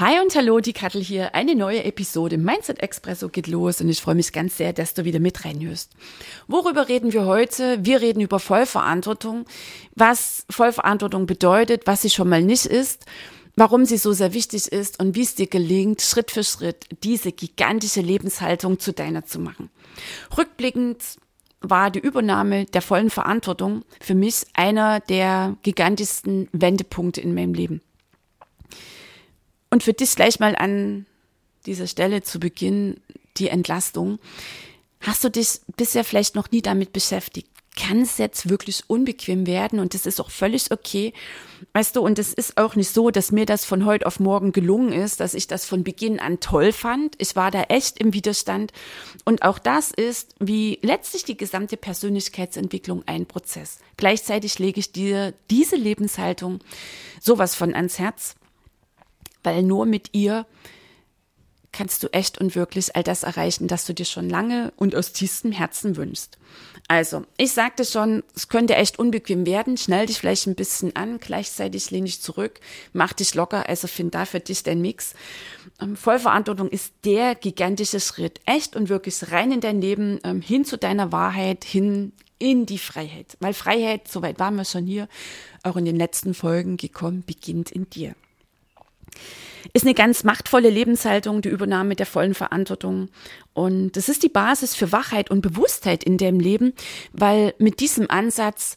Hi und hallo, die Kattel hier. Eine neue Episode Mindset Expresso geht los und ich freue mich ganz sehr, dass du wieder mit reinhörst. Worüber reden wir heute? Wir reden über Vollverantwortung, was Vollverantwortung bedeutet, was sie schon mal nicht ist, warum sie so sehr wichtig ist und wie es dir gelingt, Schritt für Schritt diese gigantische Lebenshaltung zu deiner zu machen. Rückblickend war die Übernahme der vollen Verantwortung für mich einer der gigantischsten Wendepunkte in meinem Leben. Und für dich gleich mal an dieser Stelle zu Beginn die Entlastung. Hast du dich bisher vielleicht noch nie damit beschäftigt? Kann es jetzt wirklich unbequem werden? Und das ist auch völlig okay. Weißt du, und es ist auch nicht so, dass mir das von heute auf morgen gelungen ist, dass ich das von Beginn an toll fand. Ich war da echt im Widerstand. Und auch das ist, wie letztlich die gesamte Persönlichkeitsentwicklung, ein Prozess. Gleichzeitig lege ich dir diese Lebenshaltung sowas von ans Herz weil nur mit ihr kannst du echt und wirklich all das erreichen, das du dir schon lange und aus tiefstem Herzen wünschst. Also, ich sagte schon, es könnte echt unbequem werden. Schnell dich vielleicht ein bisschen an, gleichzeitig lehne dich zurück, mach dich locker, also find da für dich dein Mix. Ähm, Vollverantwortung ist der gigantische Schritt, echt und wirklich rein in dein Leben, ähm, hin zu deiner Wahrheit, hin in die Freiheit. Weil Freiheit, soweit waren wir schon hier, auch in den letzten Folgen gekommen, beginnt in dir. Ist eine ganz machtvolle Lebenshaltung, die Übernahme der vollen Verantwortung. Und das ist die Basis für Wachheit und Bewusstheit in dem Leben, weil mit diesem Ansatz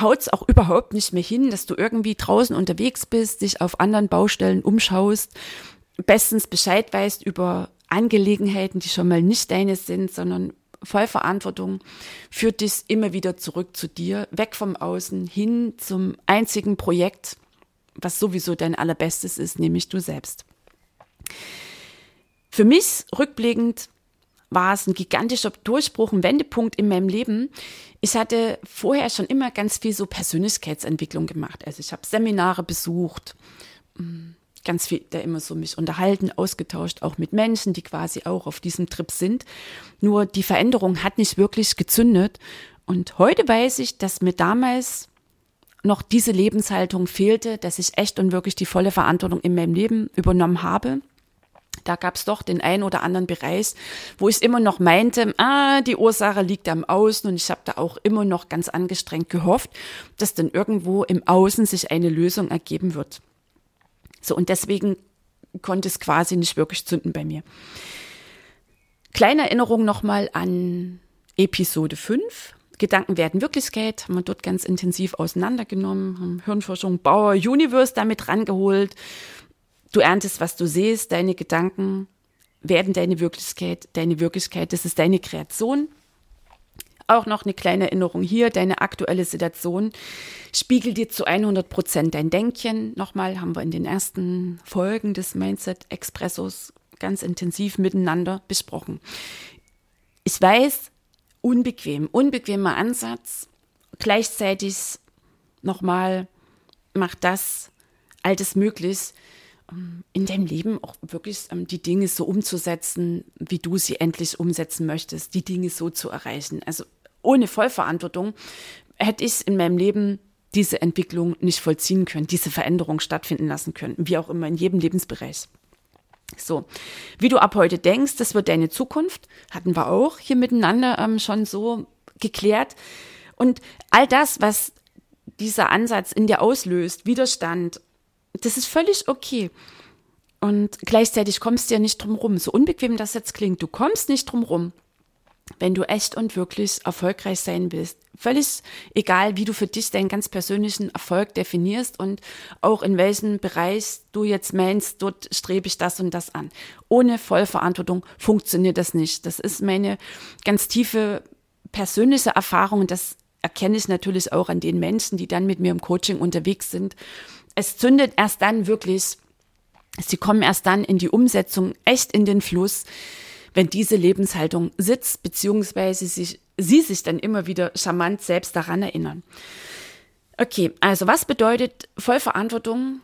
haut es auch überhaupt nicht mehr hin, dass du irgendwie draußen unterwegs bist, dich auf anderen Baustellen umschaust, bestens Bescheid weißt über Angelegenheiten, die schon mal nicht deine sind, sondern Vollverantwortung führt dich immer wieder zurück zu dir, weg vom Außen, hin zum einzigen Projekt, was sowieso dein allerbestes ist, nämlich du selbst. Für mich rückblickend war es ein gigantischer Durchbruch, ein Wendepunkt in meinem Leben. Ich hatte vorher schon immer ganz viel so Persönlichkeitsentwicklung gemacht. Also ich habe Seminare besucht, mm, ganz viel da immer so mich unterhalten, ausgetauscht, auch mit Menschen, die quasi auch auf diesem Trip sind. Nur die Veränderung hat nicht wirklich gezündet. Und heute weiß ich, dass mir damals noch diese Lebenshaltung fehlte, dass ich echt und wirklich die volle Verantwortung in meinem Leben übernommen habe. Da gab es doch den einen oder anderen Bereich, wo ich immer noch meinte, ah, die Ursache liegt am Außen und ich habe da auch immer noch ganz angestrengt gehofft, dass dann irgendwo im Außen sich eine Lösung ergeben wird. So, und deswegen konnte es quasi nicht wirklich zünden bei mir. Kleine Erinnerung nochmal an Episode 5. Gedanken werden Wirklichkeit, haben wir dort ganz intensiv auseinandergenommen, haben Hirnforschung, Bauer, Universe damit rangeholt. Du erntest, was du siehst, deine Gedanken werden deine Wirklichkeit, deine Wirklichkeit, das ist deine Kreation. Auch noch eine kleine Erinnerung hier, deine aktuelle Situation spiegelt dir zu 100 Prozent dein Denkchen. Nochmal haben wir in den ersten Folgen des Mindset Expressos ganz intensiv miteinander besprochen. Ich weiß, unbequem, unbequemer Ansatz. Gleichzeitig nochmal macht das Altes möglich, ähm, in deinem Leben auch wirklich ähm, die Dinge so umzusetzen, wie du sie endlich umsetzen möchtest, die Dinge so zu erreichen. Also ohne Vollverantwortung hätte ich in meinem Leben diese Entwicklung nicht vollziehen können, diese Veränderung stattfinden lassen können, wie auch immer in jedem Lebensbereich. So, wie du ab heute denkst, das wird deine Zukunft, hatten wir auch hier miteinander ähm, schon so geklärt. Und all das, was dieser Ansatz in dir auslöst, Widerstand, das ist völlig okay. Und gleichzeitig kommst du ja nicht drum rum. So unbequem das jetzt klingt, du kommst nicht drum rum wenn du echt und wirklich erfolgreich sein willst. Völlig egal, wie du für dich deinen ganz persönlichen Erfolg definierst und auch in welchem Bereich du jetzt meinst, dort strebe ich das und das an. Ohne Vollverantwortung funktioniert das nicht. Das ist meine ganz tiefe persönliche Erfahrung, das erkenne ich natürlich auch an den Menschen, die dann mit mir im Coaching unterwegs sind. Es zündet erst dann wirklich, sie kommen erst dann in die Umsetzung, echt in den Fluss, wenn diese Lebenshaltung sitzt, beziehungsweise sich, sie sich dann immer wieder charmant selbst daran erinnern. Okay, also was bedeutet Vollverantwortung?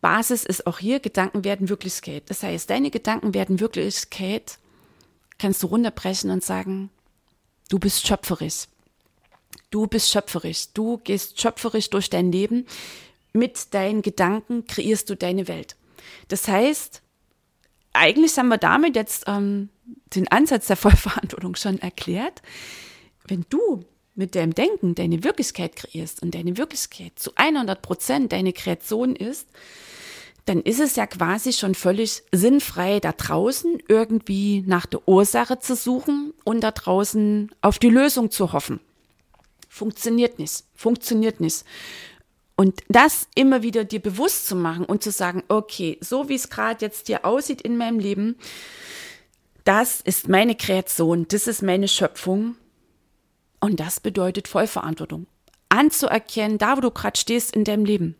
Basis ist auch hier, Gedanken werden Wirklichkeit. Das heißt, deine Gedanken werden Wirklichkeit, kannst du runterbrechen und sagen, du bist schöpferisch. Du bist schöpferisch. Du gehst schöpferisch durch dein Leben. Mit deinen Gedanken kreierst du deine Welt. Das heißt, eigentlich haben wir damit jetzt ähm, den Ansatz der Vollverantwortung schon erklärt. Wenn du mit deinem Denken deine Wirklichkeit kreierst und deine Wirklichkeit zu 100 Prozent deine Kreation ist, dann ist es ja quasi schon völlig sinnfrei, da draußen irgendwie nach der Ursache zu suchen und da draußen auf die Lösung zu hoffen. Funktioniert nicht, funktioniert nicht. Und das immer wieder dir bewusst zu machen und zu sagen, okay, so wie es gerade jetzt hier aussieht in meinem Leben, das ist meine Kreation, das ist meine Schöpfung. Und das bedeutet Vollverantwortung. Anzuerkennen, da wo du gerade stehst in deinem Leben.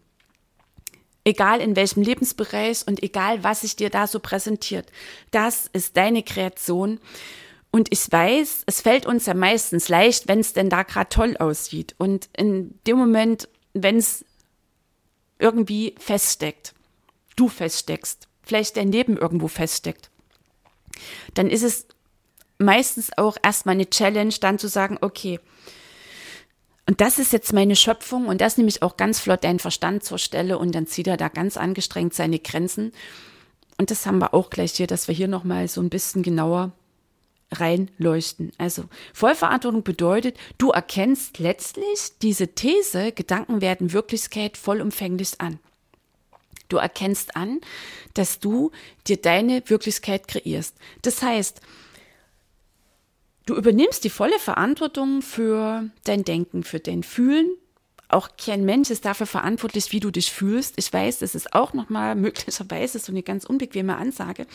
Egal in welchem Lebensbereich und egal was sich dir da so präsentiert. Das ist deine Kreation. Und ich weiß, es fällt uns ja meistens leicht, wenn es denn da gerade toll aussieht. Und in dem Moment wenn es irgendwie feststeckt, du feststeckst, vielleicht dein Leben irgendwo feststeckt, dann ist es meistens auch erstmal eine Challenge, dann zu sagen, okay, und das ist jetzt meine Schöpfung und das nehme ich auch ganz flott deinen Verstand zur Stelle und dann zieht er da ganz angestrengt seine Grenzen. Und das haben wir auch gleich hier, dass wir hier nochmal so ein bisschen genauer reinleuchten. Also Vollverantwortung bedeutet, du erkennst letztlich diese These, Gedanken werden Wirklichkeit vollumfänglich an. Du erkennst an, dass du dir deine Wirklichkeit kreierst. Das heißt, du übernimmst die volle Verantwortung für dein Denken, für dein Fühlen, auch kein Mensch ist dafür verantwortlich, wie du dich fühlst. Ich weiß, das ist auch nochmal möglicherweise so eine ganz unbequeme Ansage.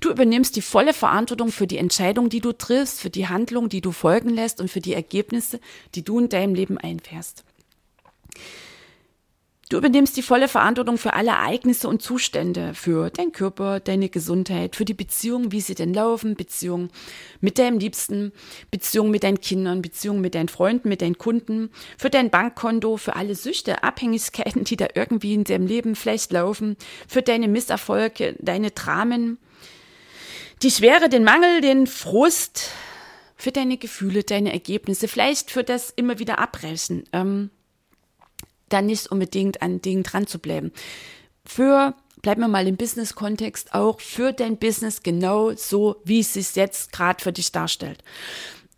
Du übernimmst die volle Verantwortung für die Entscheidung, die du triffst, für die Handlung, die du folgen lässt und für die Ergebnisse, die du in deinem Leben einfährst. Du übernimmst die volle Verantwortung für alle Ereignisse und Zustände, für deinen Körper, deine Gesundheit, für die Beziehungen, wie sie denn laufen, Beziehungen mit deinem Liebsten, Beziehungen mit deinen Kindern, Beziehungen mit deinen Freunden, mit deinen Kunden, für dein Bankkonto, für alle Süchte, Abhängigkeiten, die da irgendwie in deinem Leben vielleicht laufen, für deine Misserfolge, deine Dramen, die Schwere, den Mangel, den Frust, für deine Gefühle, deine Ergebnisse, vielleicht für das immer wieder Abbrechen. Ähm, dann nicht unbedingt an Dingen dran zu bleiben. Für, bleiben wir mal im Business-Kontext auch, für dein Business genau so, wie es sich jetzt gerade für dich darstellt.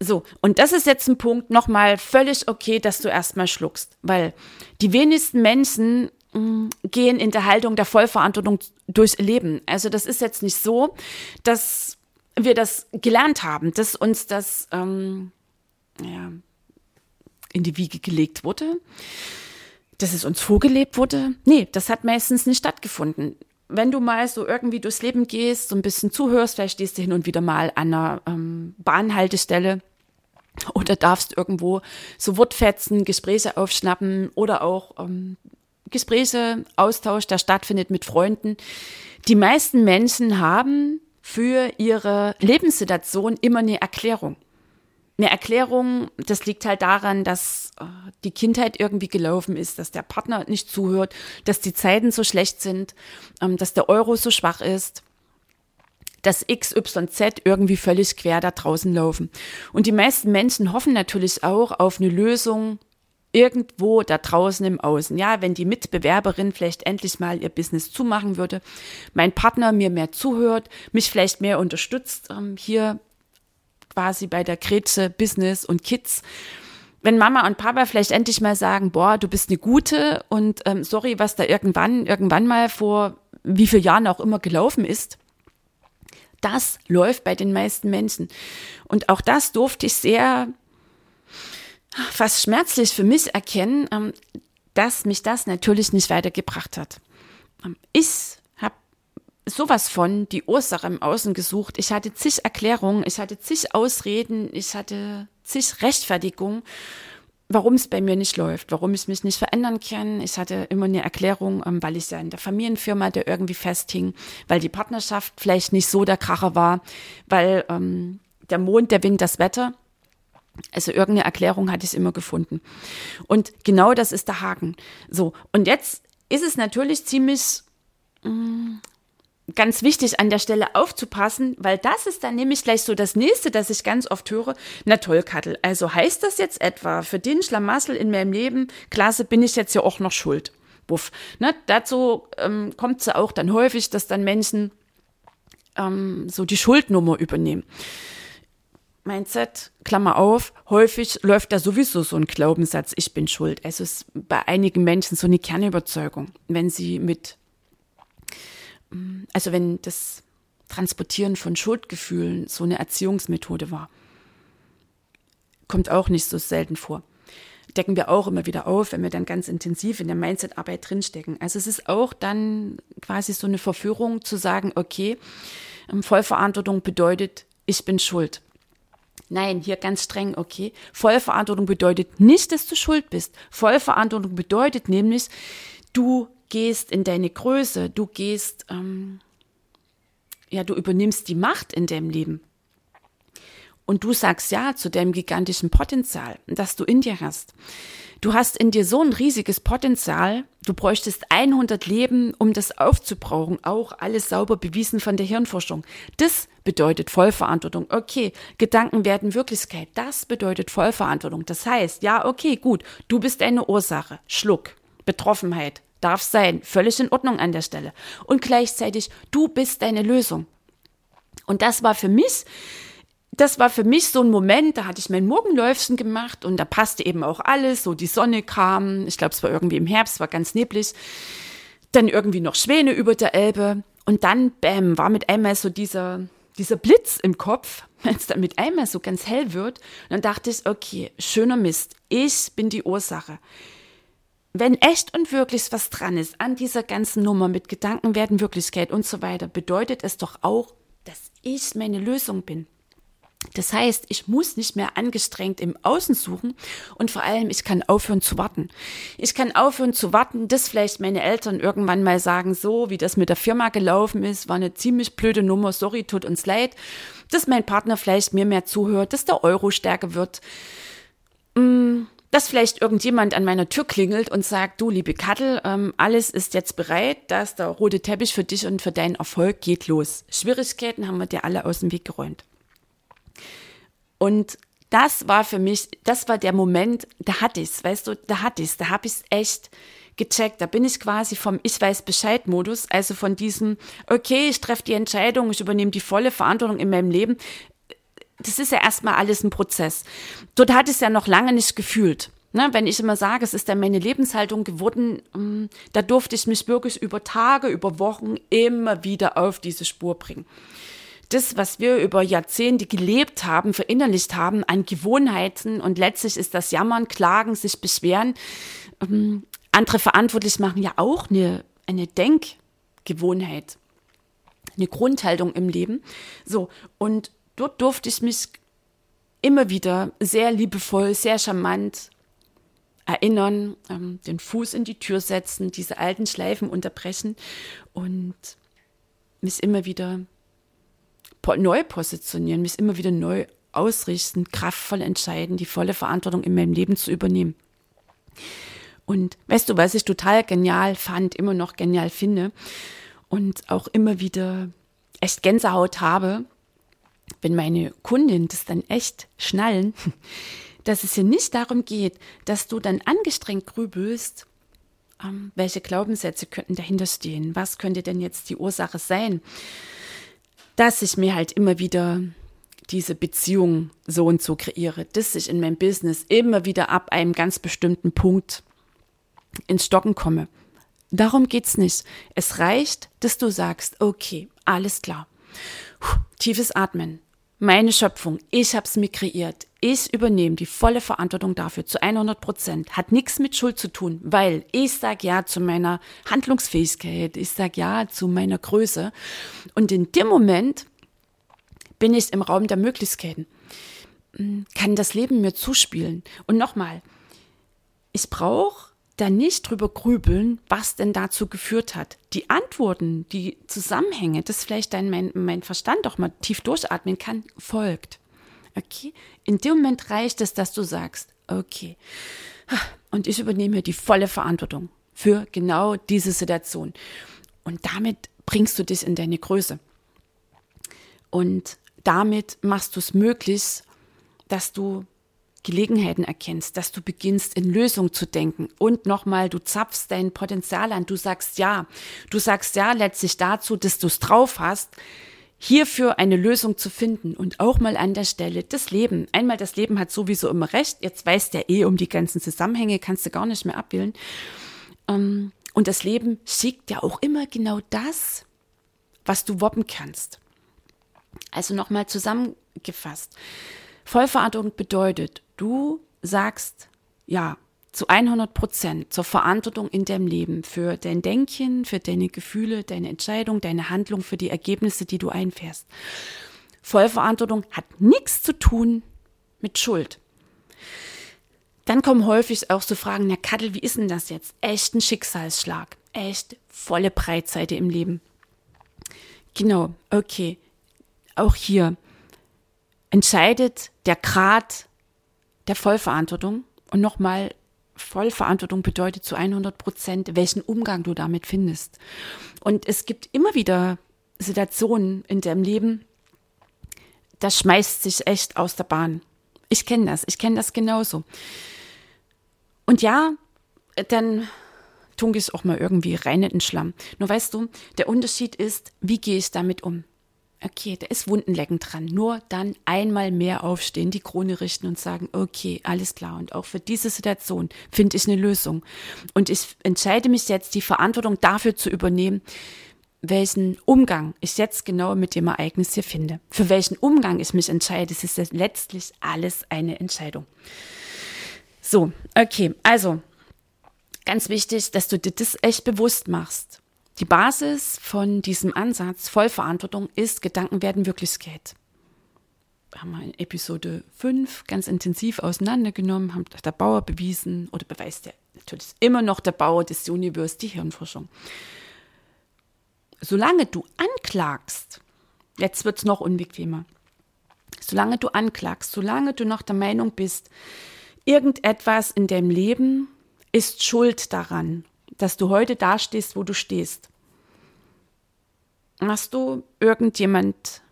So, und das ist jetzt ein Punkt nochmal völlig okay, dass du erstmal schluckst, weil die wenigsten Menschen mh, mm, gehen in der Haltung der Vollverantwortung durchs Leben. Also das ist jetzt nicht so, dass wir das gelernt haben, dass uns das ähm, ja, in die Wiege gelegt wurde dass es uns vorgelebt wurde? Nee, das hat meistens nicht stattgefunden. Wenn du mal so irgendwie durchs Leben gehst, so ein bisschen zuhörst, vielleicht stehst du hin und wieder mal an einer ähm, Bahnhaltestelle oder darfst irgendwo so Wortfetzen, Gespräche aufschnappen oder auch ähm, Gespräche, Austausch, der stattfindet mit Freunden. Die meisten Menschen haben für ihre Lebenssituation immer eine Erklärung eine Erklärung, das liegt halt daran, dass äh, die Kindheit irgendwie gelaufen ist, dass der Partner nicht zuhört, dass die Zeiten so schlecht sind, ähm, dass der Euro so schwach ist, dass X, Y, Z irgendwie völlig quer da draußen laufen. Und die meisten Menschen hoffen natürlich auch auf eine Lösung irgendwo da draußen im Außen. Ja, wenn die Mitbewerberin vielleicht endlich mal ihr Business zumachen würde, mein Partner mir mehr zuhört, mich vielleicht mehr unterstützt, ähm, hier quasi bei der Kretsche Business und Kids. Wenn Mama und Papa vielleicht endlich mal sagen, boah, du bist eine gute und ähm, sorry, was da irgendwann, irgendwann mal vor wie vielen Jahren auch immer gelaufen ist, das läuft bei den meisten Menschen. Und auch das durfte ich sehr fast schmerzlich für mich erkennen, ähm, dass mich das natürlich nicht weitergebracht hat. Ähm, ich sowas von die Ursache im Außen gesucht. Ich hatte zig Erklärungen, ich hatte zig Ausreden, ich hatte zig Rechtfertigungen, warum es bei mir nicht läuft, warum ich mich nicht verändern kann. Ich hatte immer eine Erklärung, ähm, weil ich ja in der Familienfirma der irgendwie festhing, weil die Partnerschaft vielleicht nicht so der Kracher war, weil ähm, der Mond, der Wind, das Wetter. Also irgendeine Erklärung hatte ich immer gefunden. Und genau das ist der Haken. So, und jetzt ist es natürlich ziemlich mm, ganz wichtig an der Stelle aufzupassen, weil das ist dann nämlich gleich so das nächste, das ich ganz oft höre. Na toll, Kattel, also heißt das jetzt etwa, für den Schlamassel in meinem Leben, klasse, bin ich jetzt ja auch noch schuld. Buff. Ne, dazu ähm, kommt es ja auch dann häufig, dass dann Menschen ähm, so die Schuldnummer übernehmen. Mindset, Klammer auf, häufig läuft da sowieso so ein Glaubenssatz, ich bin schuld. Es ist bei einigen Menschen so eine Kernüberzeugung, wenn sie mit also wenn das Transportieren von Schuldgefühlen so eine Erziehungsmethode war. Kommt auch nicht so selten vor. Decken wir auch immer wieder auf, wenn wir dann ganz intensiv in der Mindset-Arbeit drinstecken. Also es ist auch dann quasi so eine Verführung zu sagen, okay, ähm, Vollverantwortung bedeutet, ich bin schuld. Nein, hier ganz streng, okay. Vollverantwortung bedeutet nicht, dass du schuld bist. Vollverantwortung bedeutet nämlich, du gehst in deine Größe, du gehst, ähm, ja, du übernimmst die Macht in deinem Leben. Und du sagst ja zu deinem gigantischen Potenzial, das du in dir hast. Du hast in dir so ein riesiges Potenzial, du bräuchtest 100 Leben, um das aufzubrauchen, auch alles sauber bewiesen von der Hirnforschung. Das bedeutet Vollverantwortung. Okay, Gedanken werden Wirklichkeit. Das bedeutet Vollverantwortung. Das heißt, ja, okay, gut, du bist eine Ursache. Schluck. Betroffenheit, Darf sein, völlig in Ordnung an der Stelle. Und gleichzeitig, du bist deine Lösung. Und das war für mich, das war für mich so ein Moment, da hatte ich mein Morgenläufchen gemacht und da passte eben auch alles, so die Sonne kam, ich glaube, es war irgendwie im Herbst, war ganz neblig. Dann irgendwie noch Schwäne über der Elbe und dann, bäm, war mit einmal so dieser, dieser Blitz im Kopf, wenn es dann mit einmal so ganz hell wird. Und dann dachte ich, okay, schöner Mist, ich bin die Ursache wenn echt und wirklich was dran ist an dieser ganzen Nummer mit Gedanken werden Wirklichkeit und so weiter, bedeutet es doch auch, dass ich meine Lösung bin. Das heißt, ich muss nicht mehr angestrengt im Außen suchen und vor allem, ich kann aufhören zu warten. Ich kann aufhören zu warten, dass vielleicht meine Eltern irgendwann mal sagen, so wie das mit der Firma gelaufen ist, war eine ziemlich blöde Nummer, sorry, tut uns leid, dass mein Partner vielleicht mir mehr zuhört, dass der Euro stärker wird. Mmh dass vielleicht irgendjemand an meiner Tür klingelt und sagt, du liebe Kattel, ähm, alles ist jetzt bereit, da ist der rote Teppich für dich und für deinen Erfolg, geht los. Schwierigkeiten haben wir dir alle aus dem Weg geräumt. Und das war für mich, das war der Moment, da hatte ich's, weißt du, da hatte ich's, da habe ich's echt gecheckt. Da bin ich quasi vom Ich weiß Bescheid Modus, also von diesem, okay, ich treffe die Entscheidung, ich übernehme die volle Verantwortung in meinem Leben, das ist ja erstmal alles ein Prozess. Dort hat es ja noch lange nicht gefühlt. Ne, wenn ich immer sage, es ist dann meine Lebenshaltung geworden, mm, da durfte ich mich wirklich über Tage, über Wochen immer wieder auf diese Spur bringen. Das, was wir über Jahrzehnte gelebt haben, verinnerlicht haben an Gewohnheiten und letztlich ist das Jammern, Klagen, sich beschweren, ähm, andere verantwortlich machen ja auch eine, eine Denkgewohnheit, eine Grundhaltung im Leben. So, und dort durfte ich mich immer wieder sehr liebevoll, sehr charmant erinnern, ähm, den Fuß in die Tür setzen, diese alten Schleifen unterbrechen und mich immer wieder neu positionieren, mich immer wieder neu ausrichten, kraftvoll entscheiden, die volle Verantwortung in meinem Leben zu übernehmen. Und weißt du, was ich total genial fand, immer noch genial finde und auch immer wieder echt Gänsehaut habe, wenn meine Kunden das dann echt schnallen, dass es hier nicht darum geht, dass du dann angestrengt grübelst, ähm, welche Glaubenssätze könnten dahinter stehen, was könnte denn jetzt die Ursache sein, dass ich mir halt immer wieder diese Beziehung so und so kreiere, dass ich in meinem Business immer wieder ab einem ganz bestimmten Punkt ins Stocken komme. Darum geht's nicht. Es reicht, dass du sagst, okay, alles klar. Tiefes Atmen meine Schöpfung, ich habe es mir kreiert, ich übernehme die volle Verantwortung dafür zu 100 Prozent. Hat nichts mit Schuld zu tun, weil ich sage ja zu meiner Handlungsfähigkeit, ich sage ja zu meiner Größe. Und in dem Moment bin ich im Raum der Möglichkeiten. hm, kann das Leben mir zuspielen? Und nochmal, ich brauche da nicht drüber grübeln, was denn dazu geführt hat. Die Antworten, die Zusammenhänge, das vielleicht dann mein, mein Verstand doch mal tief durchatmen kann, folgt. Okay? In dem Moment reicht es, dass du sagst, okay, und ich übernehme die volle Verantwortung für genau diese Situation. Und damit bringst du dich in deine Größe. Und damit machst du es möglich, dass du Gelegenheiten erkennst, dass du beginnst, in Lösung zu denken. Und nochmal, du zapfst dein Potenzial an. Du sagst ja. Du sagst ja letztlich dazu, dass du es drauf hast, hierfür eine Lösung zu finden. Und auch mal an der Stelle das Leben. Einmal, das Leben hat sowieso immer recht. Jetzt weißt ja eh um die ganzen Zusammenhänge, kannst du gar nicht mehr abwählen. Ähm, und das Leben schickt ja auch immer genau das, was du woppen kannst. Also nochmal zusammengefasst. Vollverantwortung bedeutet, du sagst ja zu 100 Prozent zur Verantwortung in deinem Leben für dein Denken, für deine Gefühle, deine Entscheidung, deine Handlung, für die Ergebnisse, die du einfährst. Vollverantwortung hat nichts zu tun mit Schuld. Dann kommen häufig auch so Fragen, na Kattel, wie ist denn das jetzt? Echt ein Schicksalsschlag. Echt volle Breitseite im Leben. Genau, okay. Auch hier entscheidet der Grad der Vollverantwortung. Und nochmal, Vollverantwortung bedeutet zu 100 Prozent, welchen Umgang du damit findest. Und es gibt immer wieder Situationen in deinem Leben, das schmeißt sich echt aus der Bahn. Ich kenne das, ich kenne das genauso. Und ja, dann tunke ich es auch mal irgendwie rein in den Schlamm. Nur weißt du, der Unterschied ist, wie gehe ich damit um? Okay, da ist Wundenlecken dran. Nur dann einmal mehr aufstehen, die Krone richten und sagen, okay, alles klar. Und auch für diese Situation finde ich eine Lösung. Und ich entscheide mich jetzt, die Verantwortung dafür zu übernehmen, welchen Umgang ich jetzt genau mit dem Ereignis hier finde. Für welchen Umgang ich mich entscheide, das ist letztlich alles eine Entscheidung. So, okay, also ganz wichtig, dass du dir das echt bewusst machst. Die Basis von diesem Ansatz Vollverantwortung ist, Gedanken werden Wirklichkeit. Haben wir in Episode 5 ganz intensiv auseinandergenommen, haben der Bauer bewiesen oder beweist ja natürlich immer noch der Bauer des Universums die Hirnforschung. Solange du anklagst, jetzt wird es noch unbequemer, solange du anklagst, solange du noch der Meinung bist, irgendetwas in deinem Leben ist schuld daran dass du heute dastehst, wo du stehst. Hast du irgendjemand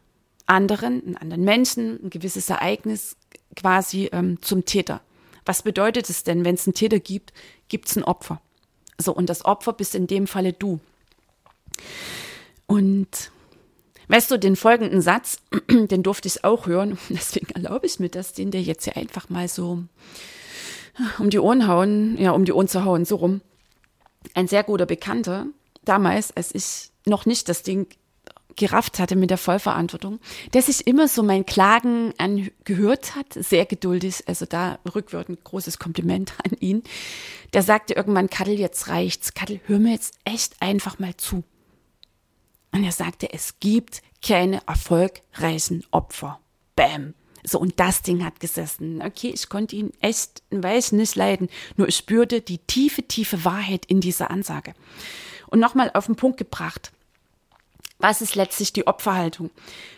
anderen, einen anderen Menschen, ein gewisses Ereignis quasi ähm, zum Täter? Was bedeutet es denn, wenn es einen Täter gibt, gibt es ein Opfer? So, und das Opfer bist in dem Falle du. Und weißt du, den folgenden Satz, den durfte ich auch hören, deswegen erlaube ich mir das, den dir jetzt hier einfach mal so um die Ohren hauen, ja, um die Ohren zu hauen, so rum ein sehr guter Bekannter, damals, als ich noch nicht das Ding gerafft hatte mit der Vollverantwortung, der sich immer so mein Klagen angehört hat, sehr geduldig, also da rückwirkend großes Kompliment an ihn. Der sagte irgendwann, Kattel, jetzt reicht's. Kattel, hör mir jetzt echt einfach mal zu. Und er sagte, es gibt keine erfolgreichen Opfer. Bam. So, und das Ding hat gesessen. Okay, ich konnte ihn echt ein Weilchen nicht leiden, nur ich spürte die tiefe, tiefe Wahrheit in dieser Ansage. Und nochmal auf den Punkt gebracht. Was ist letztlich die Opferhaltung?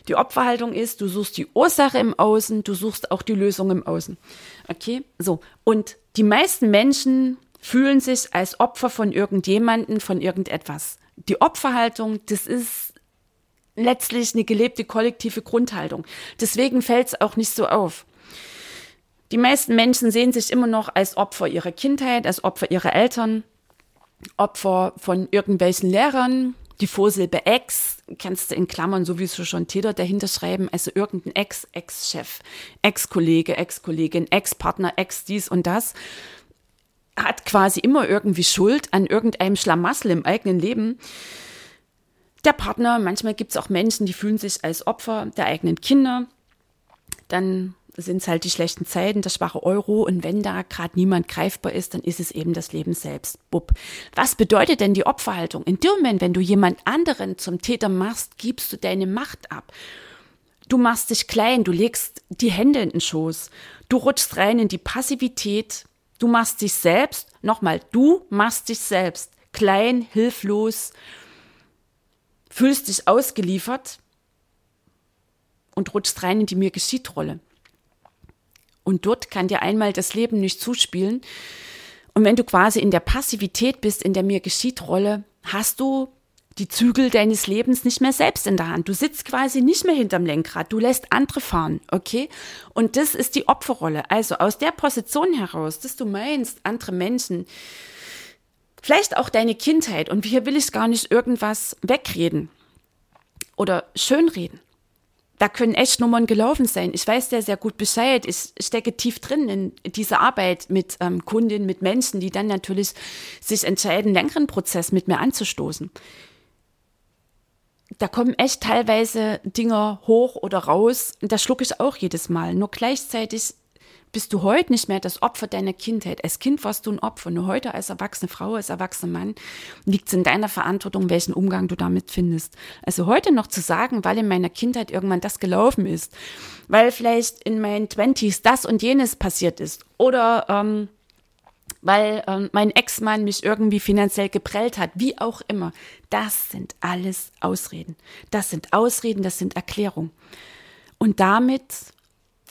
Die Opferhaltung ist, du suchst die Ursache im Außen, du suchst auch die Lösung im Außen. Okay, so. Und die meisten Menschen fühlen sich als Opfer von irgendjemanden, von irgendetwas. Die Opferhaltung, das ist letztlich eine gelebte kollektive Grundhaltung. Deswegen fällt es auch nicht so auf. Die meisten Menschen sehen sich immer noch als Opfer ihrer Kindheit, als Opfer ihrer Eltern, Opfer von irgendwelchen Lehrern. Die Vorsilbe Ex kannst du in Klammern sowieso schon Täter dahinter schreiben, also irgendein Ex, Ex-Chef, Ex-Kollege, Ex-Kollegin, Ex-Partner, Ex dies und das hat quasi immer irgendwie Schuld an irgendeinem Schlamassel im eigenen Leben der Partner. Manchmal gibt es auch Menschen, die fühlen sich als Opfer der eigenen Kinder. Dann sind es halt die schlechten Zeiten, der schwache Euro. Und wenn da gerade niemand greifbar ist, dann ist es eben das Leben selbst. Bub. Was bedeutet denn die Opferhaltung? In dem Moment, wenn du jemand anderen zum Täter machst, gibst du deine Macht ab. Du machst dich klein, du legst die Hände in den Schoß, du rutschst rein in die Passivität, du machst dich selbst, nochmal, du machst dich selbst klein, hilflos, fühlst dich ausgeliefert und rutschst rein in die mir geschieht Rolle. Und dort kann dir einmal das Leben nicht zuspielen. Und wenn du quasi in der Passivität bist, in der mir geschieht Rolle, hast du die Zügel deines Lebens nicht mehr selbst in der Hand. Du sitzt quasi nicht mehr hinterm Lenkrad, du lässt andere fahren, okay? Und das ist die Opferrolle. Also aus der Position heraus, dass du meinst, andere Menschen, vielleicht auch deine Kindheit, und hier will ich gar nicht irgendwas wegreden oder schönreden. Da können echt Nummern gelaufen sein. Ich weiß sehr, sehr gut Bescheid. Ich stecke tief drin in dieser Arbeit mit ähm, Kundinnen, mit Menschen, die dann natürlich sich entscheiden, längeren Prozess mit mir anzustoßen da kommen echt teilweise Dinger hoch oder raus. Und das schlucke ich auch jedes Mal. Nur gleichzeitig bist du heute nicht mehr das Opfer deiner Kindheit. Als Kind warst du ein Opfer. Nur heute als erwachsene Frau, als erwachsener Mann liegt es in deiner Verantwortung, welchen Umgang du damit findest. Also heute noch zu sagen, weil in meiner Kindheit irgendwann das gelaufen ist, weil vielleicht in meinen Twenties das und jenes passiert ist oder ähm, weil ähm, mein Ex-Mann mich irgendwie finanziell geprellt hat, wie auch immer. Das sind alles Ausreden. Das sind Ausreden, das sind Erklärungen. Und damit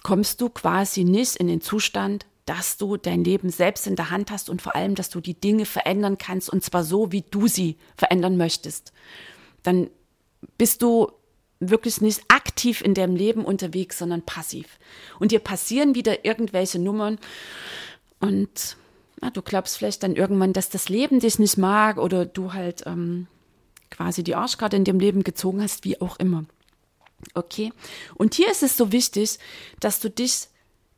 kommst du quasi nicht in den Zustand, dass du dein Leben selbst in der Hand hast und vor allem, dass du die Dinge verändern kannst und zwar so, wie du sie verändern möchtest. Dann bist du wirklich nicht aktiv in deinem Leben unterwegs, sondern passiv. Und dir passieren wieder irgendwelche Nummern und ja, du glaubst vielleicht dann irgendwann, dass das Leben dich nicht mag oder du halt ähm, quasi die Arschkarte in dem Leben gezogen hast, wie auch immer. Okay? Und hier ist es so wichtig, dass du dich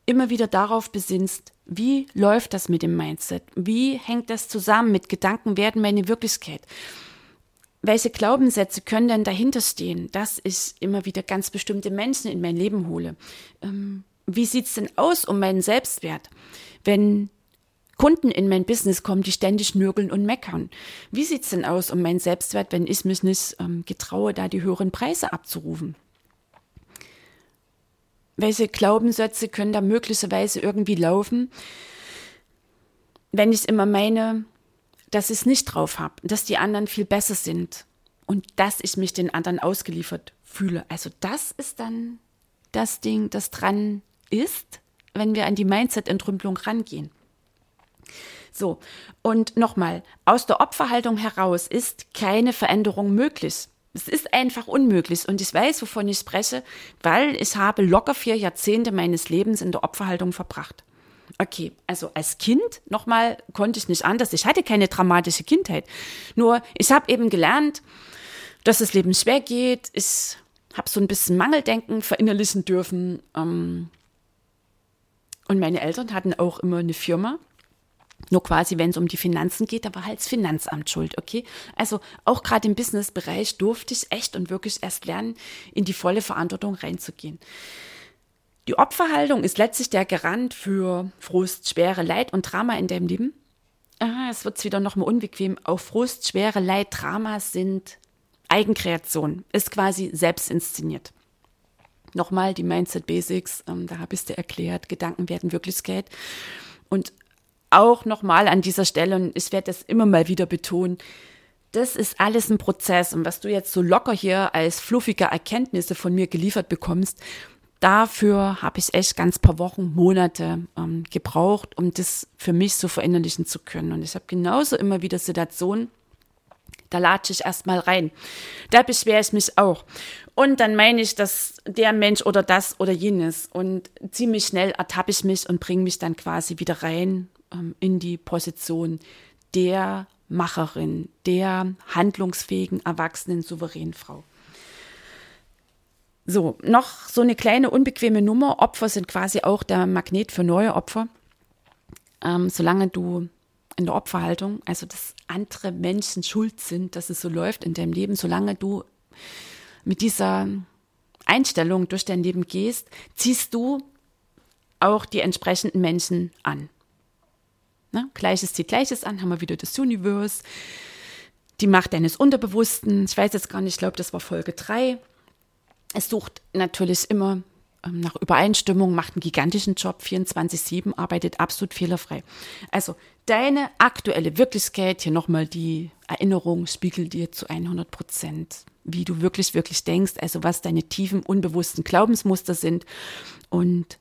immer wieder darauf besinnst, wie läuft das mit dem Mindset? Wie hängt das zusammen mit Gedanken werden meine Wirklichkeit? Welche Glaubenssätze können denn dahinter stehen, dass ich immer wieder ganz bestimmte Menschen in mein Leben hole? Ähm, wie sieht's denn aus um meinen Selbstwert? Wenn Kunden in mein Business kommen, die ständig nörgeln und meckern. Wie sieht's denn aus um meinen Selbstwert, wenn ich mich nicht ähm, getraue, da die höheren Preise abzurufen? Welche Glaubenssätze können da möglicherweise irgendwie laufen, wenn ich immer meine, dass ich es nicht drauf habe, dass die anderen viel besser sind und dass ich mich den anderen ausgeliefert fühle. Also das ist dann das Ding, das dran ist, wenn wir an die Mindset-Entrümpelung rangehen. So, und nochmal, aus der Opferhaltung heraus ist keine Veränderung möglich. Es ist einfach unmöglich. Und ich weiß, wovon ich spreche, weil ich habe locker vier Jahrzehnte meines Lebens in der Opferhaltung verbracht. Okay, also als Kind nochmal konnte ich nicht anders. Ich hatte keine dramatische Kindheit. Nur ich habe eben gelernt, dass das Leben schwer geht. Ich habe so ein bisschen Mangeldenken verinnerlichen dürfen. Ähm, und meine Eltern hatten auch immer eine Firma. Nur quasi, wenn es um die Finanzen geht, da war halt das Finanzamt schuld, okay? Also auch gerade im Businessbereich durfte ich echt und wirklich erst lernen, in die volle Verantwortung reinzugehen. Die Opferhaltung ist letztlich der Garant für Frust, Schwere, Leid und Drama in deinem Leben. Ah, es wird wieder nochmal unbequem. Auch Frust, Schwere, Leid, Drama sind Eigenkreation, ist quasi selbst inszeniert. Nochmal die Mindset Basics, ähm, da habe ich es dir erklärt, Gedanken werden Wirklichkeit. Und auch nochmal an dieser Stelle, und ich werde das immer mal wieder betonen, das ist alles ein Prozess. Und was du jetzt so locker hier als fluffige Erkenntnisse von mir geliefert bekommst, dafür habe ich echt ganz paar Wochen, Monate ähm, gebraucht, um das für mich so verinnerlichen zu können. Und ich habe genauso immer wieder Situationen, da latsche ich erstmal rein. Da beschwere ich mich auch. Und dann meine ich, dass der Mensch oder das oder jenes. Und ziemlich schnell ertappe ich mich und bringe mich dann quasi wieder rein ähm, in die Position der Macherin, der handlungsfähigen, erwachsenen, souveränen Frau. So, noch so eine kleine unbequeme Nummer. Opfer sind quasi auch der Magnet für neue Opfer. Ähm, solange du in der Opferhaltung, also dass andere Menschen schuld sind, dass es so läuft in deinem Leben, solange du mit dieser Einstellung durch dein Leben gehst, ziehst du auch die entsprechenden Menschen an. Ne? Gleiches zieht Gleiches an, haben wir wieder das Universe. Die Macht deines Unterbewussten. Ich weiß jetzt gar nicht, ich glaube, das war Folge 3. Es sucht natürlich immer ähm, nach Übereinstimmung, macht einen gigantischen Job, 24-7, arbeitet absolut fehlerfrei. Also deine aktuelle Wirklichkeit, hier nochmal die Erinnerung, spiegelt dir zu 100 Prozent, wie du wirklich, wirklich denkst, also was deine tiefen, unbewussten Glaubensmuster sind. Und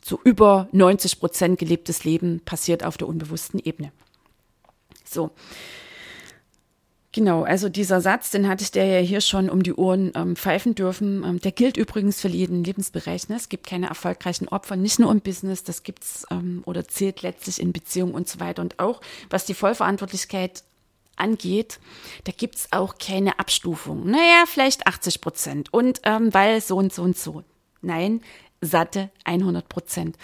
zu über 90 Prozent gelebtes Leben passiert auf der unbewussten Ebene. So. Genau, also dieser Satz, den hatte ich dir ja hier schon um die Ohren ähm, pfeifen dürfen. Ähm, der gilt übrigens für jeden Lebensbereich. Ne? Es gibt keine erfolgreichen Opfer, nicht nur im Business, das gibt's ähm, oder zählt letztlich in Beziehungen und so weiter. Und auch was die Vollverantwortlichkeit angeht, da gibt's auch keine Abstufung. Naja, vielleicht 80 Prozent. Und ähm, weil so und so und so. Nein, satte 100 Prozent.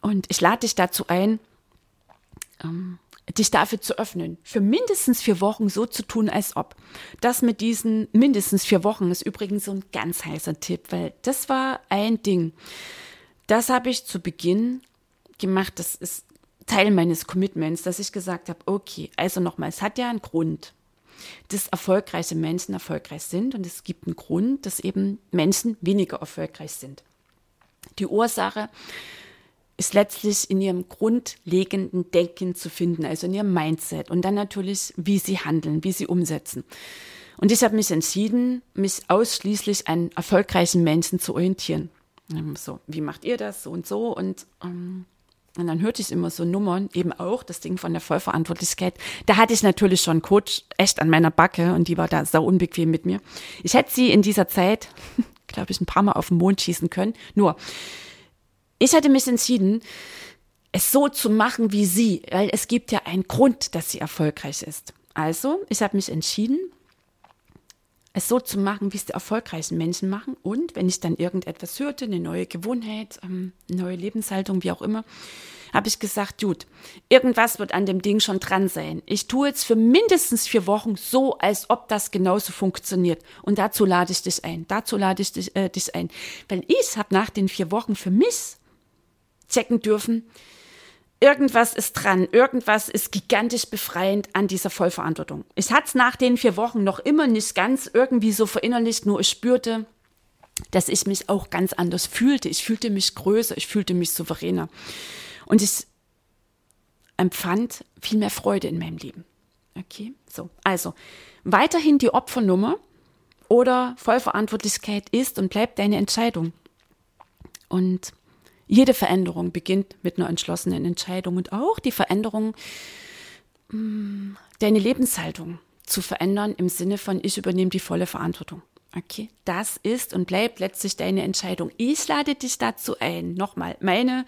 Und ich lade dich dazu ein, ähm, dich dafür zu öffnen, für mindestens vier Wochen so zu tun, als ob. Das mit diesen mindestens vier Wochen ist übrigens so ein ganz heißer Tipp, weil das war ein Ding. Das habe ich zu Beginn gemacht. Das ist Teil meines Commitments, dass ich gesagt habe, okay, also nochmal, es hat ja einen Grund, dass erfolgreiche Menschen erfolgreich sind und es gibt einen Grund, dass eben Menschen weniger erfolgreich sind. Die Ursache ist letztlich in ihrem grundlegenden Denken zu finden, also in ihrem Mindset und dann natürlich, wie sie handeln, wie sie umsetzen. Und ich habe mich entschieden, mich ausschließlich an erfolgreichen Menschen zu orientieren. So, wie macht ihr das? So und so. Und, ähm, und dann hörte ich immer so Nummern, eben auch das Ding von der Vollverantwortlichkeit. Da hatte ich natürlich schon Coach echt an meiner Backe und die war da sau unbequem mit mir. Ich hätte sie in dieser Zeit, glaube ich, ein paar Mal auf den Mond schießen können. Nur, ich hatte mich entschieden, es so zu machen wie sie, weil es gibt ja einen Grund, dass sie erfolgreich ist. Also, ich habe mich entschieden, es so zu machen, wie es die erfolgreichen Menschen machen. Und wenn ich dann irgendetwas hörte, eine neue Gewohnheit, ähm, eine neue Lebenshaltung, wie auch immer, habe ich gesagt, gut, irgendwas wird an dem Ding schon dran sein. Ich tue jetzt für mindestens vier Wochen so, als ob das genauso funktioniert. Und dazu lade ich dich ein. Dazu lade ich dich, äh, dich ein. Weil ich habe nach den vier Wochen für mich checken dürfen, irgendwas ist dran, irgendwas ist gigantisch befreiend an dieser Vollverantwortung. Ich hatte es nach den vier Wochen noch immer nicht ganz irgendwie so verinnerlicht, nur ich spürte, dass ich mich auch ganz anders fühlte. Ich fühlte mich größer, ich fühlte mich souveräner. Und ich empfand viel mehr Freude in meinem Leben. Okay, so. Also, weiterhin die Opfernummer oder Vollverantwortlichkeit ist und bleibt deine Entscheidung. Und jede Veränderung beginnt mit einer entschlossenen Entscheidung und auch die Veränderung, mm, deine Lebenshaltung zu verändern im Sinne von, ich übernehme die volle Verantwortung. Okay, das ist und bleibt letztlich deine Entscheidung. Ich lade dich dazu ein. Nochmal, meine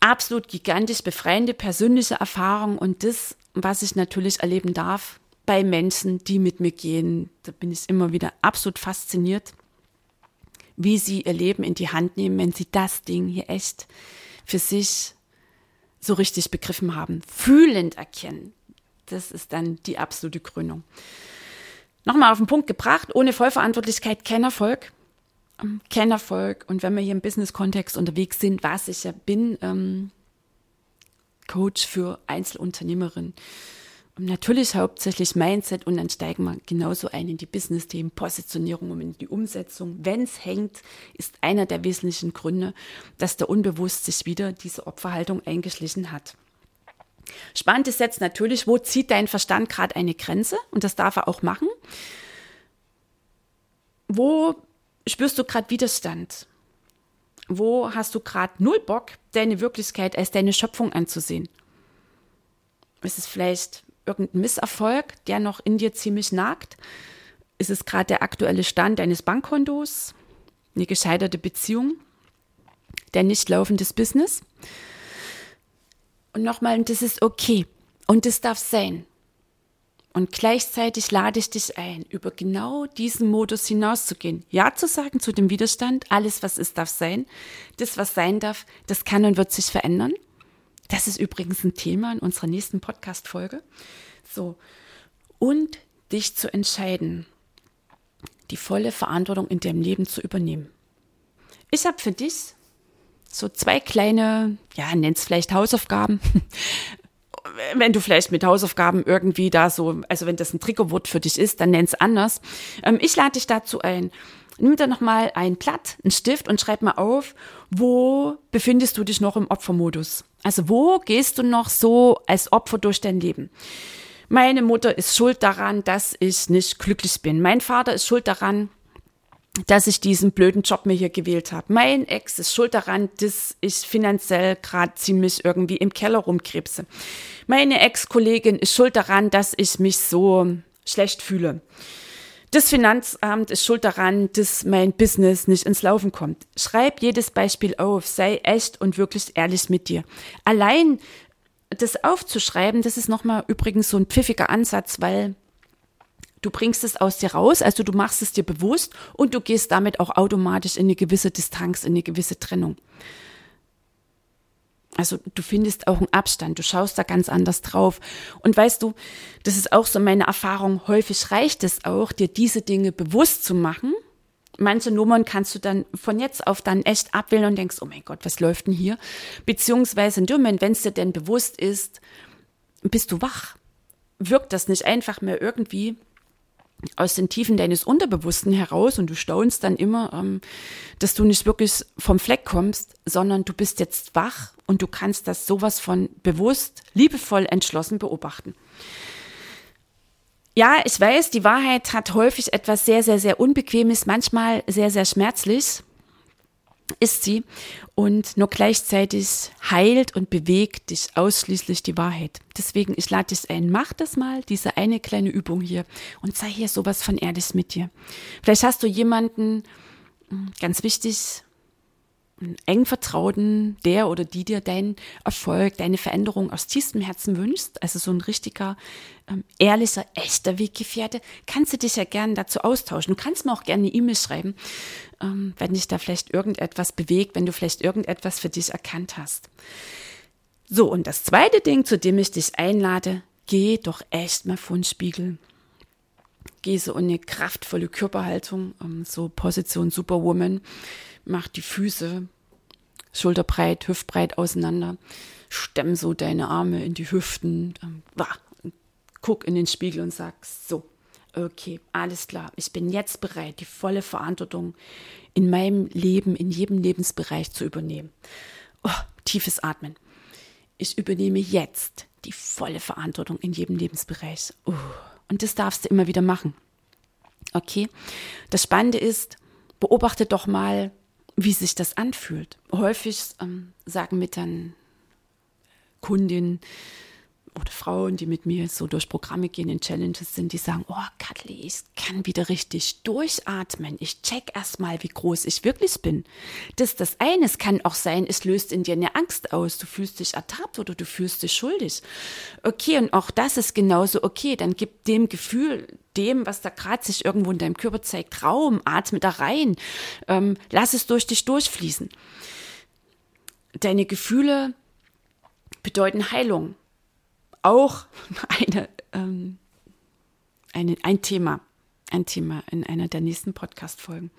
absolut gigantisch befreiende persönliche Erfahrung und das, was ich natürlich erleben darf bei Menschen, die mit mir gehen, da bin ich immer wieder absolut fasziniert wie sie ihr Leben in die Hand nehmen, wenn sie das Ding hier echt für sich so richtig begriffen haben, fühlend erkennen. Das ist dann die absolute Krönung. Nochmal auf den Punkt gebracht, ohne Vollverantwortlichkeit kein Erfolg. Ähm, kein Erfolg. Und wenn wir hier im Business-Kontext unterwegs sind, was ich ja bin, ähm, Coach für Einzelunternehmerinnen, natürlich hauptsächlich Mindset und dann steigen wir genauso ein in die Business-Themen, Positionierung und in die Umsetzung. Wenn es hängt, ist einer der wesentlichen Gründe, dass der Unbewusst sich wieder diese Opferhaltung eingeschlichen hat. Spannend ist jetzt natürlich, wo zieht dein Verstand gerade eine Grenze? Und das darf er auch machen. Wo spürst du gerade Widerstand? Wo hast du gerade null Bock, deine Wirklichkeit als deine Schöpfung anzusehen? Ist es vielleicht irgendein Misserfolg, der noch in dir ziemlich nagt? Ist es gerade der aktuelle Stand deines Bankkontos? Eine gescheiterte Beziehung? Der nicht laufendes Business? Und nochmal, das ist okay. Und das darf sein. Und gleichzeitig lade ich dich ein, über genau diesen Modus hinauszugehen. Ja zu sagen zu dem Widerstand, alles was ist, darf sein. Das, was sein darf, das kann und wird sich verändern. Das ist übrigens ein Thema in unserer nächsten Podcast-Folge. So. Und dich zu entscheiden, die volle Verantwortung in deinem Leben zu übernehmen. Ich habe für dich so zwei kleine, ja, nenn's vielleicht Hausaufgaben. Wenn du vielleicht mit Hausaufgaben irgendwie da so, also wenn das ein Triggerwort für dich ist, dann nenn's anders. Ähm, ich lade dich dazu ein, Nimm dir nochmal ein Blatt, einen Stift und schreib mal auf, wo befindest du dich noch im Opfermodus? Also wo gehst du noch so als Opfer durch dein Leben? Meine Mutter ist schuld daran, dass ich nicht glücklich bin. Mein Vater ist schuld daran, dass ich diesen blöden Job mir hier gewählt habe. Mein Ex ist schuld daran, dass ich finanziell gerade ziemlich irgendwie im Keller rumkrebse. Meine Ex-Kollegin ist schuld daran, dass ich mich so schlecht fühle. Das Finanzamt ist schuld daran, dass mein Business nicht ins Laufen kommt. Schreib jedes Beispiel auf, sei echt und wirklich ehrlich mit dir. Allein das aufzuschreiben, das ist nochmal übrigens so ein pfiffiger Ansatz, weil du bringst es aus dir raus, also du machst es dir bewusst und du gehst damit auch automatisch in eine gewisse Distanz, in eine gewisse Trennung. Also du findest auch einen Abstand, du schaust da ganz anders drauf. Und weißt du, das ist auch so meine Erfahrung, häufig reicht es auch, dir diese Dinge bewusst zu machen. Manche Nummern kannst du dann von jetzt auf dann echt abwählen und denkst, oh mein Gott, was läuft denn hier? Beziehungsweise in dem Moment, wenn es dir denn bewusst ist, bist du wach. Wirkt das nicht einfach mehr irgendwie aus den Tiefen deines Unterbewussten heraus und du staunst dann immer, ähm, dass du nicht wirklich vom Fleck kommst, sondern du bist jetzt wach und du kannst das sowas von bewusst, liebevoll, entschlossen beobachten. Ja, ich weiß, die Wahrheit hat häufig etwas sehr, sehr, sehr Unbequemes, manchmal sehr, sehr schmerzlich ist sie und nur gleichzeitig heilt und bewegt dich ausschließlich die Wahrheit. Deswegen, ich lade dich ein, mach das mal, diese eine kleine Übung hier und sei hier sowas von ehrlich mit dir. Vielleicht hast du jemanden, hm, ganz wichtig, eng Vertrauten, der oder die dir deinen Erfolg, deine Veränderung aus tiefstem Herzen wünscht, also so ein richtiger, ähm, ehrlicher, echter Weggefährte, kannst du dich ja gerne dazu austauschen. Du kannst mir auch gerne eine E-Mail schreiben, ähm, wenn dich da vielleicht irgendetwas bewegt, wenn du vielleicht irgendetwas für dich erkannt hast. So, und das zweite Ding, zu dem ich dich einlade, geh doch echt mal vor den Spiegel. So in eine kraftvolle Körperhaltung, ähm, so Position Superwoman mach die Füße schulterbreit, hüftbreit auseinander, stemm so deine Arme in die Hüften, ähm, guck in den Spiegel und sag so, okay, alles klar, ich bin jetzt bereit, die volle Verantwortung in meinem Leben, in jedem Lebensbereich zu übernehmen. Oh, tiefes Atmen. Ich übernehme jetzt die volle Verantwortung in jedem Lebensbereich. Oh, und das darfst du immer wieder machen. Okay? Das Spannende ist, beobachte doch mal, wie sich das anfühlt. Häufig ähm, sagen mir dann Kundinnen oder Frauen, die mit mir so durch Programme gehen, in Challenges sind, die sagen, oh Katli, ich kann wieder richtig durchatmen. Ich check erstmal, wie groß ich wirklich bin. Das ist das eine. Es kann auch sein, es löst in dir eine Angst aus. Du fühlst dich ertappt oder du fühlst dich schuldig. Okay, und auch das ist genauso okay. Dann gib dem Gefühl dem, was da gerade sich irgendwo in deinem Körper zeigt, Raum, atme da rein, ähm, lass es durch dich durchfließen. Deine Gefühle bedeuten Heilung. Auch eine, ähm, eine, ein Thema, ein Thema in einer der nächsten Podcast-Folgen.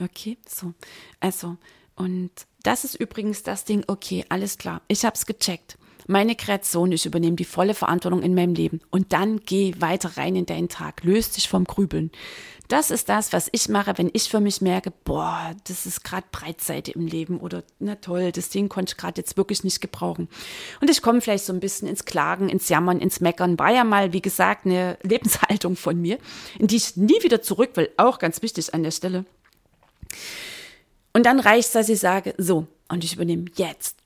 Okay, so. Also, und das ist übrigens das Ding, okay, alles klar, ich habe es gecheckt meine Kreation, ich übernehme die volle Verantwortung in meinem Leben und dann geh weiter rein in deinen Tag, löst dich vom Grübeln. Das ist das, was ich mache, wenn ich für mich merke, boah, das ist gerade Breitseite im Leben oder na toll, das Ding konnte ich gerade jetzt wirklich nicht gebrauchen. Und ich komme vielleicht so ein bisschen ins Klagen, ins Jammern, ins Meckern. War ja mal, wie gesagt, eine Lebenshaltung von mir, in die ich nie wieder zurück will. Auch ganz wichtig an der Stelle. Und dann reicht es, dass ich sage, so, und ich übernehme jetzt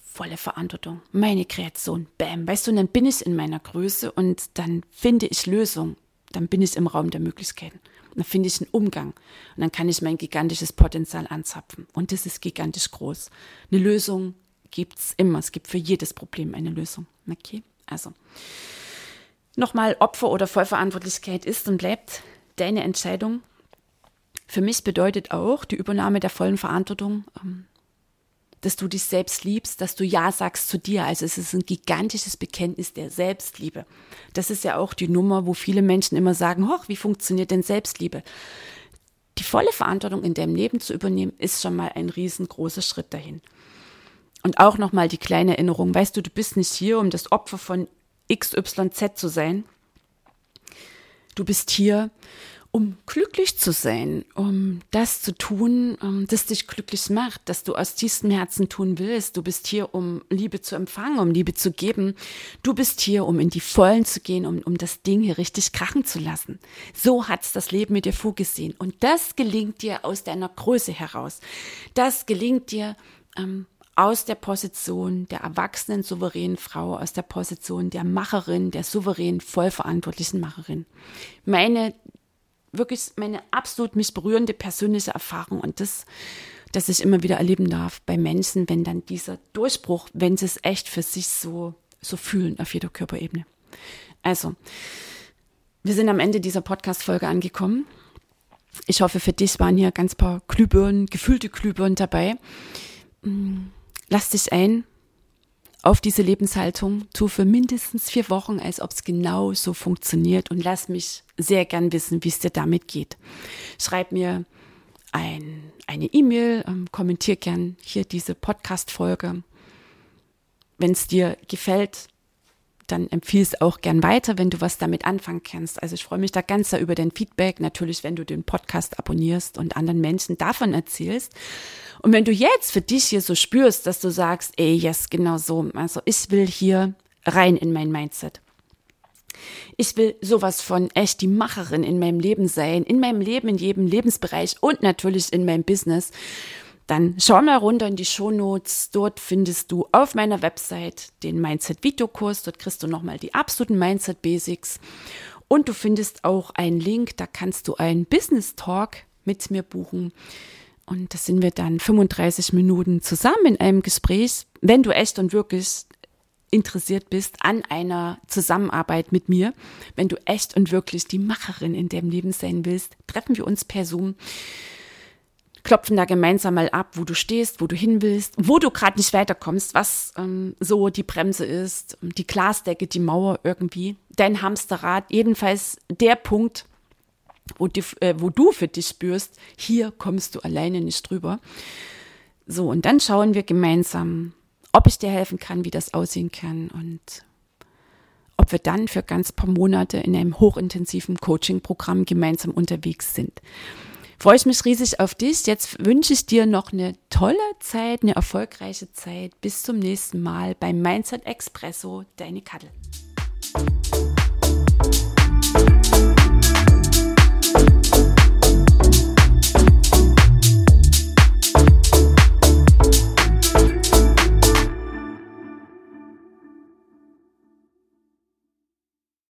volle Verantwortung, meine Kreation, bam, weißt du, und dann bin ich in meiner Größe und dann finde ich Lösung, dann bin ich im Raum der Möglichkeiten. Dann finde ich einen Umgang und dann kann ich mein gigantisches Potenzial anzapfen. Und das ist gigantisch groß. Eine Lösung gibt es immer. Es gibt für jedes Problem eine Lösung. Okay? Also, nochmal, Opfer oder Vollverantwortlichkeit ist und bleibt deine Entscheidung. Für mich bedeutet auch die Übernahme der vollen Verantwortung, ähm, dass du dich selbst liebst, dass du Ja sagst zu dir. Also es ist ein gigantisches Bekenntnis der Selbstliebe. Das ist ja auch die Nummer, wo viele Menschen immer sagen, hoch, wie funktioniert denn Selbstliebe? Die volle Verantwortung in deinem Leben zu übernehmen, ist schon mal ein riesengroßer Schritt dahin. Und auch nochmal die kleine Erinnerung, weißt du, du bist nicht hier, um das Opfer von XYZ zu sein. Du bist hier, um glücklich zu sein, um das zu tun, um, das dich glücklich macht, dass du aus tiefstem Herzen tun willst. Du bist hier, um Liebe zu empfangen, um Liebe zu geben. Du bist hier, um in die Vollen zu gehen, um, um das Ding hier richtig krachen zu lassen. So hat's das Leben mit dir vorgesehen. Und das gelingt dir aus deiner Größe heraus. Das gelingt dir ähm, aus der Position der erwachsenen, souveränen Frau, aus der Position der Macherin, der souveränen, vollverantwortlichen Macherin. Meine wirklich meine absolut mich berührende persönliche Erfahrung und das, dass ich immer wieder erleben darf bei Menschen, wenn dann dieser Durchbruch, wenn sie es echt für sich so, so fühlen auf jeder Körperebene. Also, wir sind am Ende dieser Podcast-Folge angekommen. Ich hoffe, für dich waren hier ganz paar Glühbirnen, gefühlte Glühbirnen dabei. Mm, lass dich ein auf diese Lebenshaltung, tu für mindestens vier Wochen, als ob es genau so funktioniert und lass mich sehr gern wissen, wie es dir damit geht. Schreib mir ein, eine E-Mail, ähm, kommentier gern hier diese Podcast-Folge. Wenn es dir gefällt, dann empfiehl es auch gern weiter, wenn du was damit anfangen kannst. Also ich freue mich da ganz sehr über dein Feedback. Natürlich, wenn du den Podcast abonnierst und anderen Menschen davon erzählst. Und wenn du jetzt für dich hier so spürst, dass du sagst, ey, yes, genau so. Also ich will hier rein in mein Mindset. Ich will sowas von echt die Macherin in meinem Leben sein, in meinem Leben, in jedem Lebensbereich und natürlich in meinem Business dann schau mal runter in die Shownotes. Dort findest du auf meiner Website den Mindset-Videokurs. Dort kriegst du nochmal die absoluten Mindset-Basics. Und du findest auch einen Link, da kannst du einen Business Talk mit mir buchen. Und da sind wir dann 35 Minuten zusammen in einem Gespräch, wenn du echt und wirklich interessiert bist an einer Zusammenarbeit mit mir, wenn du echt und wirklich die Macherin in deinem Leben sein willst, treffen wir uns per Zoom klopfen da gemeinsam mal ab, wo du stehst, wo du hin willst, wo du gerade nicht weiterkommst, was ähm, so die Bremse ist, die Glasdecke, die Mauer irgendwie, dein Hamsterrad, jedenfalls der Punkt, wo, die, äh, wo du für dich spürst, hier kommst du alleine nicht drüber. So, und dann schauen wir gemeinsam, ob ich dir helfen kann, wie das aussehen kann und ob wir dann für ganz paar Monate in einem hochintensiven Coaching-Programm gemeinsam unterwegs sind freue ich mich riesig auf dich. Jetzt wünsche ich dir noch eine tolle Zeit, eine erfolgreiche Zeit. Bis zum nächsten Mal beim Mindset Expresso, deine Kattel.